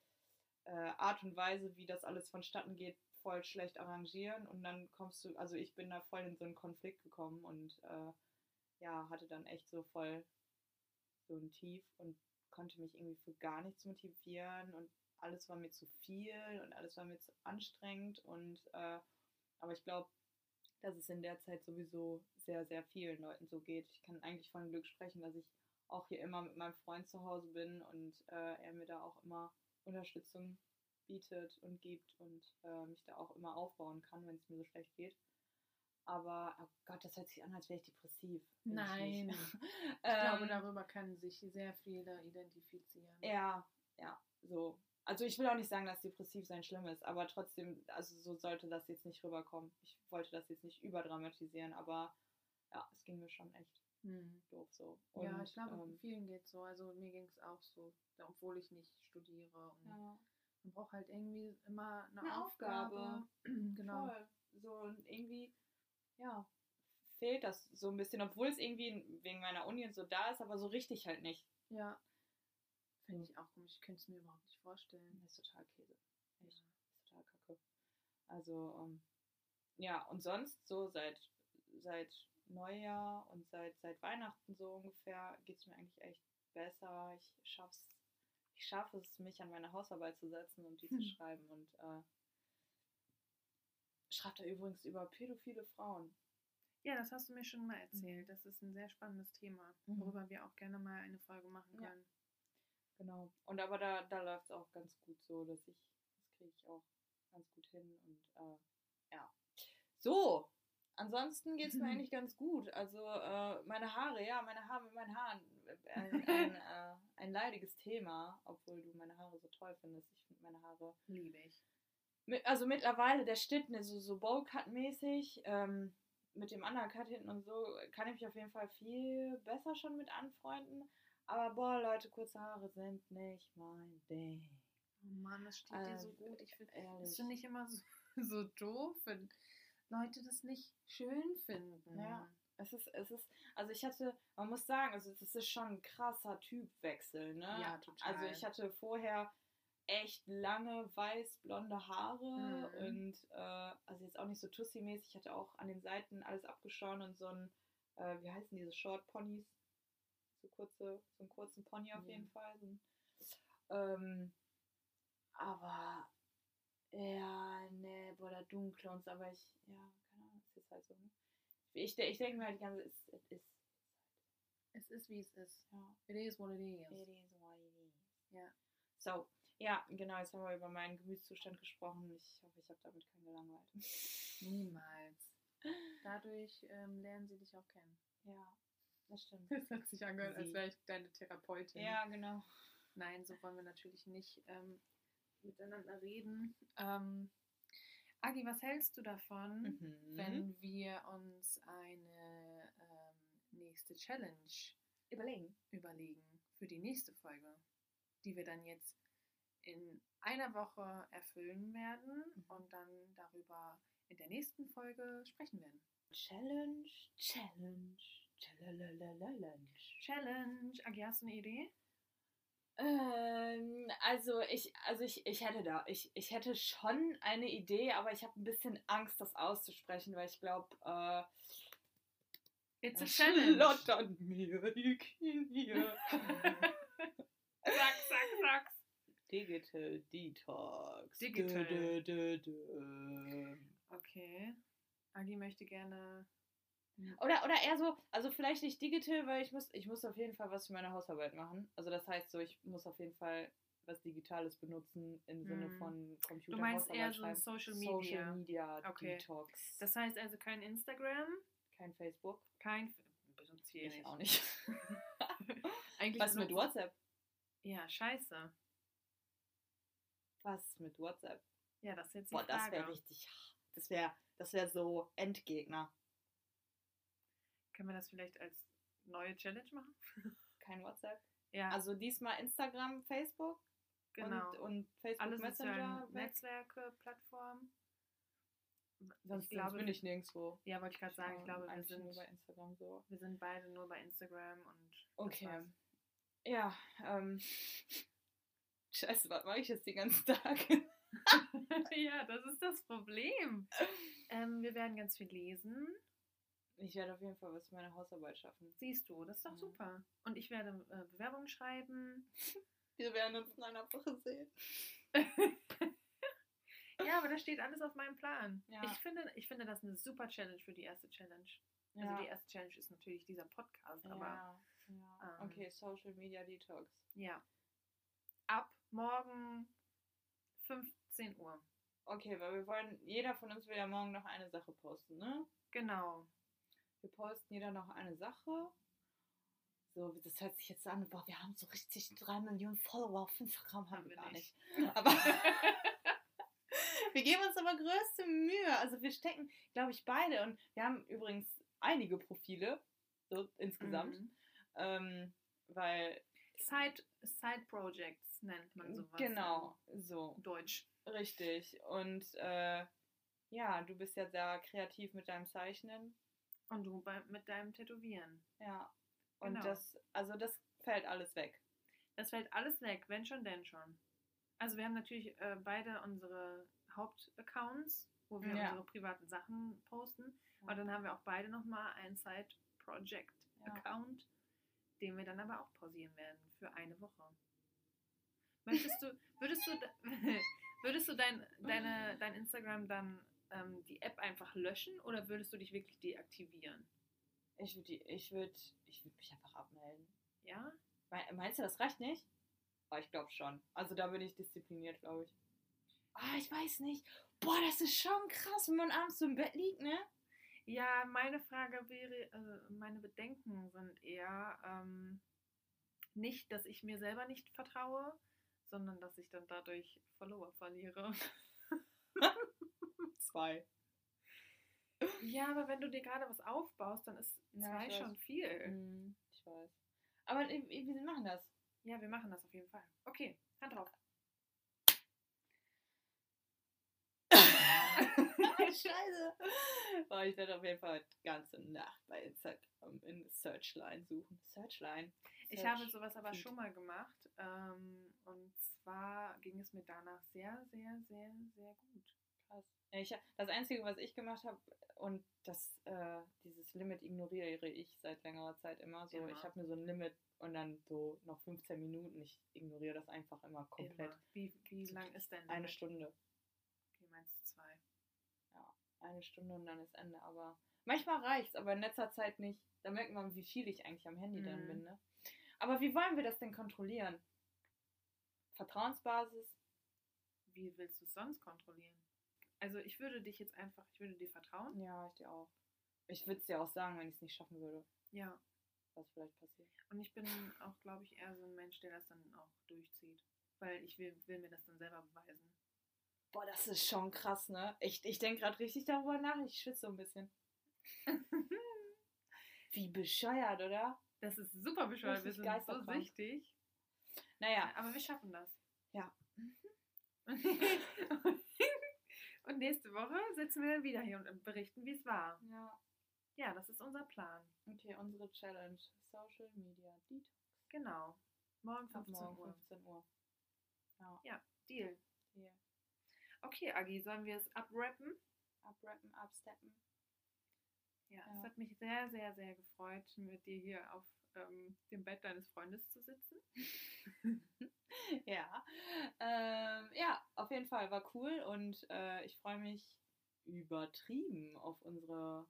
äh, Art und Weise, wie das alles vonstatten geht, voll schlecht arrangieren und dann kommst du, also ich bin da voll in so einen Konflikt gekommen und äh, ja, hatte dann echt so voll so ein Tief und konnte mich irgendwie für gar nichts motivieren und alles war mir zu viel und alles war mir zu anstrengend und äh, aber ich glaube, dass es in der Zeit sowieso sehr, sehr vielen Leuten so geht. Ich kann eigentlich von Glück sprechen, dass ich auch hier immer mit meinem Freund zu Hause bin und äh, er mir da auch immer Unterstützung bietet und gibt und äh, mich da auch immer aufbauen kann, wenn es mir so schlecht geht. Aber, oh Gott, das hört sich an, als wäre ich depressiv. Ich Nein. nicht. Ich glaube, Ähm, darüber können sich sehr viele identifizieren. Ja, ja, so. Also ich will auch nicht sagen, dass depressiv sein schlimm ist, aber trotzdem, also so sollte das jetzt nicht rüberkommen. Ich wollte das jetzt nicht überdramatisieren, aber ja, es ging mir schon echt Hm. doof so. ja, Und, ich glaube, ähm, vielen geht so. Also mir ging es auch so, obwohl ich nicht studiere. Und ja, Man braucht halt irgendwie immer eine, Eine Aufgabe. Aufgabe. genau. voll. So und irgendwie, ja, fehlt das so ein bisschen, obwohl es irgendwie wegen meiner Uni und so da ist, aber so richtig halt nicht. Ja. Finde ich auch komisch. Ich könnte es mir überhaupt nicht vorstellen. Das ist total Käse. Echt. ist total kacke. Also, ähm, ja, und sonst so seit, seit Neujahr und seit, seit Weihnachten so ungefähr geht es mir eigentlich echt besser. Ich schaff's, ich schaffe es, mich an meine Hausarbeit zu setzen und die Hm. zu schreiben. Und äh, schreibt er übrigens über pädophile Frauen. Ja, das hast du mir schon mal erzählt. Das ist ein sehr spannendes Thema, Mhm. worüber wir auch gerne mal eine Folge machen Ja. können. Genau. Und aber da, da läuft es auch ganz gut so, dass ich, das kriege ich auch ganz gut hin. Und äh, ja. So, ansonsten geht es mir eigentlich ganz gut. Also äh, meine Haare, ja, meine Haare mit meinen Haaren. äh, Ein, ein, äh, ein leidiges Thema, obwohl du meine Haare so toll findest. Ich finde meine Haare. Liebe ich. Mit, also mittlerweile der Schnitt, ne, so, so Bowcut-mäßig, ähm, mit dem Undercut hinten und so, kann ich mich auf jeden Fall viel besser schon mit anfreunden. Aber boah, Leute, kurze Haare sind nicht mein Ding. Oh Mann, das steht dir so Ähm, gut. Ich find, das finde ich immer so, so doof, wenn Leute das nicht schön finden. Ja. Es ist, es ist, also ich hatte, man muss sagen, also das ist schon ein krasser Typwechsel, ne? Ja, total. Also ich hatte vorher echt lange weiß-blonde Haare Mhm. und äh, also jetzt auch nicht so Tussi-mäßig, ich hatte auch an den Seiten alles abgeschoren und so ein, äh, wie heißen diese Short Ponys? So kurze, so einen kurzen Pony auf Ja. jeden Fall. So ein, ähm, aber ja, ne, boah, der dunkle und so, aber ich, ja, keine Ahnung, es ist halt so, ne? Ich, ich denke mir halt die ganze Zeit, es ist, Es ist, wie es ist. ja, It is what it is. it is what it is. Ja. So, ja, genau, jetzt haben wir über meinen Gemütszustand gesprochen. Ich hoffe, ich habe damit keinen gelangweilt. Niemals. Dadurch ähm, lernen sie dich auch kennen. Ja, das stimmt. Das hat sich angehört, als Sie. wäre ich deine Therapeutin. Ja, genau. Nein, so wollen wir natürlich nicht ähm, miteinander reden. Ähm, Agi, was hältst du davon, Mhm. wenn wir uns eine ähm, nächste Challenge Überlegen. überlegen für die nächste Folge, die wir dann jetzt in einer Woche erfüllen werden Mhm. und dann darüber in der nächsten Folge sprechen werden. Challenge, Challenge, Challenge. Challenge. Agi, hast du eine Idee? Ähm, also ich, also ich, ich hätte da, ich, ich hätte schon eine Idee, aber ich habe ein bisschen Angst, das auszusprechen, weil ich glaube, äh, It's a es challenge. schlottern mir die Knie. Sag, sag, sag's. Digital Detox. Digital. Dö, dö, dö, dö. Okay. Agi möchte gerne. Oder, oder eher so, also vielleicht nicht digital, weil ich muss, ich muss auf jeden Fall was für meine Hausarbeit machen. Also das heißt so, ich muss auf jeden Fall was Digitales benutzen im Sinne Mhm. von Computer. Du meinst Hausarbeit eher so schreiben. Social Social Media. Media Okay. Detox. Das heißt also kein Instagram, Kein Facebook. kein. Benutzt hier Ich nicht. auch nicht. Eigentlich was mit WhatsApp? Ja, scheiße. Was mit WhatsApp? Ja, das ist jetzt die Boah, das Frage. wäre richtig. Das wäre das wär so Endgegner. Können wir das vielleicht als neue Challenge machen? Kein WhatsApp. Ja, Also diesmal Instagram, Facebook genau. und, und Facebook Alle Messenger. Netzwerke, Plattformen. Sonst, ich glaube, bin ich nirgendwo. Ja, wollte ich gerade sagen, ich glaube, wir sind, bei Instagram so. wir sind beide nur bei Instagram und. Okay. war's. Ja, ähm. Scheiße, was mache ich jetzt den ganzen Tag? ja, das ist das Problem. ähm, wir werden ganz viel lesen. Ich werde auf jeden Fall was für meine Hausarbeit schaffen. Siehst du, das ist doch Mhm. super. Und ich werde äh, Bewerbungen schreiben. Wir werden uns in einer Woche sehen. Ja, aber das steht alles auf meinem Plan. Ja. Ich, finde, ich finde das eine super Challenge für die erste Challenge. Ja. Also die erste Challenge ist natürlich dieser Podcast, aber ja, ja. ähm, okay, Social Media Detox. ja. Ab morgen 15 Uhr. Okay, weil wir wollen, jeder von uns will ja morgen noch eine Sache posten, ne? Genau. Wir posten jeder noch eine Sache. So, das hört sich jetzt an, boah, wir haben so richtig drei Millionen Follower auf Instagram, haben, wir gar nicht. nicht. Aber wir geben uns aber größte Mühe. Also wir stecken, glaube ich, beide und wir haben übrigens einige Profile, so insgesamt, Mhm. ähm, weil Side, Side Projects nennt man sowas. genau so Deutsch. richtig und äh, ja, du bist ja sehr kreativ mit deinem Zeichnen. Und du bei, mit deinem Tätowieren. Ja. Und Genau. das, also das fällt alles weg. Das fällt alles weg, wenn schon, denn schon. Also wir haben natürlich äh, beide unsere Hauptaccounts, wo wir Ja. unsere privaten Sachen posten. Ja. Und dann haben wir auch beide nochmal einen Side-Project-Account, den wir dann aber auch pausieren werden für eine Woche. Möchtest du, würdest du, würdest du dein, deine, dein Instagram dann ähm, die App einfach löschen oder würdest du dich wirklich deaktivieren? Ich würde ich würd, ich würd mich einfach abmelden. Ja? Me- Meinst du, das reicht nicht? Oh, ich glaube schon. Also da bin ich diszipliniert, glaube ich. Ah, ich weiß nicht. Boah, das ist schon krass, wenn man abends so im Bett liegt, ne? Ja, meine Frage wäre, äh, meine Bedenken sind eher ähm, nicht, dass ich mir selber nicht vertraue, sondern dass ich dann dadurch Follower verliere. Zwei. Ja, aber wenn du dir gerade was aufbaust, dann ist Ja, zwei ich schon viel. Mhm, ich weiß. Aber äh, wir machen das. Ja, wir machen das auf jeden Fall. Okay, Hand drauf. Scheiße. Boah, ich werde auf jeden Fall die ganze Nacht bei Instagram in Searchline suchen. Searchline. Ich Search habe sowas aber schon mal gemacht. Ähm, und zwar ging es mir danach sehr, sehr, sehr, sehr gut. Krass. Ja, ich, das Einzige, was ich gemacht habe, und das, äh, dieses Limit ignoriere ich seit längerer Zeit immer. So, Immer. ich habe mir so ein Limit und dann so noch 15 Minuten. Ich ignoriere das einfach immer komplett. Immer. Wie, wie lang ist denn Eine? Stunde. Okay, meinst du zwei? Eine Stunde und dann ist Ende. Aber manchmal reicht's, aber in letzter Zeit nicht. Da merkt man, wie viel ich eigentlich am Handy Mhm. bin. Ne? Aber wie wollen wir das denn kontrollieren? Vertrauensbasis? Wie willst du es sonst kontrollieren? Also ich würde dich jetzt einfach, ich würde dir vertrauen. Ja, ich dir auch. Ich würde es dir auch sagen, wenn ich es nicht schaffen würde, Ja. was vielleicht passiert. Und ich bin auch, glaube ich, eher so ein Mensch, der das dann auch durchzieht. Weil ich will, will mir das dann selber beweisen. Boah, das ist schon krass, ne? Ich, ich denke gerade richtig darüber nach. Ich schwitze so ein bisschen. Wie bescheuert, oder? Das ist super bescheuert, wir sind so süchtig. Naja, Aber wir schaffen das. Ja. und nächste Woche sitzen wir dann wieder hier und berichten, wie es war. ja. Ja, das ist unser Plan. Okay, unsere Challenge. Social Media Detox. Genau. Morgen Ab 15 morgen Uhr. 15 Uhr. Ja. Ja, Deal. Hier. Okay, Agi, sollen wir es abrappen? Abrappen, absteppen. Ja, Ja. es hat mich sehr, sehr, sehr gefreut, mit dir hier auf ähm, dem Bett deines Freundes zu sitzen. ja. Ähm, ja, auf jeden Fall war cool und äh, ich freue mich übertrieben auf unsere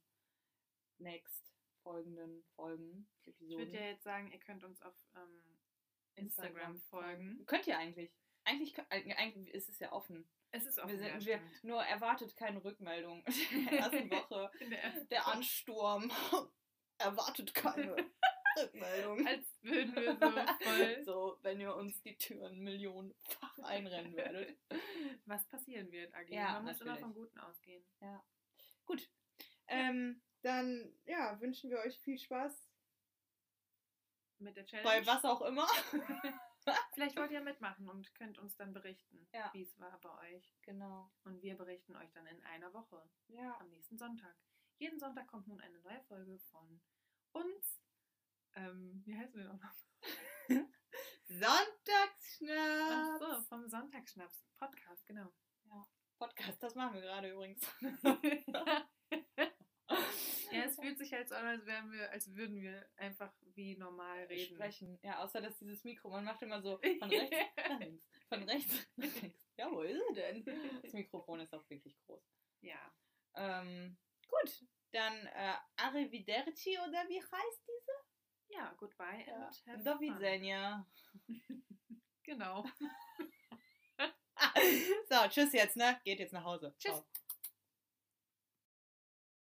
next folgenden Folgen, Ich Episoden. würde ja jetzt sagen, ihr könnt uns auf ähm, Instagram folgen. Könnt ihr eigentlich? Eigentlich, äh, eigentlich ist es ja offen. Es ist Wir offen, sind, ja, wir, nur erwartet keine Rückmeldung in der ersten Woche. Der ersten Der. Ansturm erwartet keine Rückmeldung. Als würden wir so voll So, wenn ihr uns die Türen millionenfach einrennen werdet. was passieren wird, Agi. Ja, Man muss immer vom Guten ausgehen. Gut. Ähm, dann ja, wünschen wir euch viel Spaß Mit der Challenge. bei was auch immer. Vielleicht wollt ihr mitmachen und könnt uns dann berichten, Ja. wie es war bei euch. Genau. Und wir berichten euch dann in einer Woche, Ja. am nächsten Sonntag. Jeden Sonntag kommt nun eine neue Folge von uns. Ähm, wie heißen wir noch? Ach Sonntagsschnaps. so, vom Sonntagsschnaps Podcast, genau. Podcast, das machen wir gerade übrigens. ja, es fühlt sich halt so an, als wären wir, als würden wir einfach wie normal reden. Sprechen. Ja, außer dass dieses Mikro, man macht immer so von rechts nach links. Von rechts nach links. Ja, wo ist er denn? Das Mikrofon ist auch wirklich groß. Ja. Ähm, gut, dann äh, Arrivederci oder wie heißt die? Ja, goodbye Ja. and have Do widzenia. Genau. so, tschüss jetzt, ne? Geht jetzt nach Hause. Tschüss. Ciao.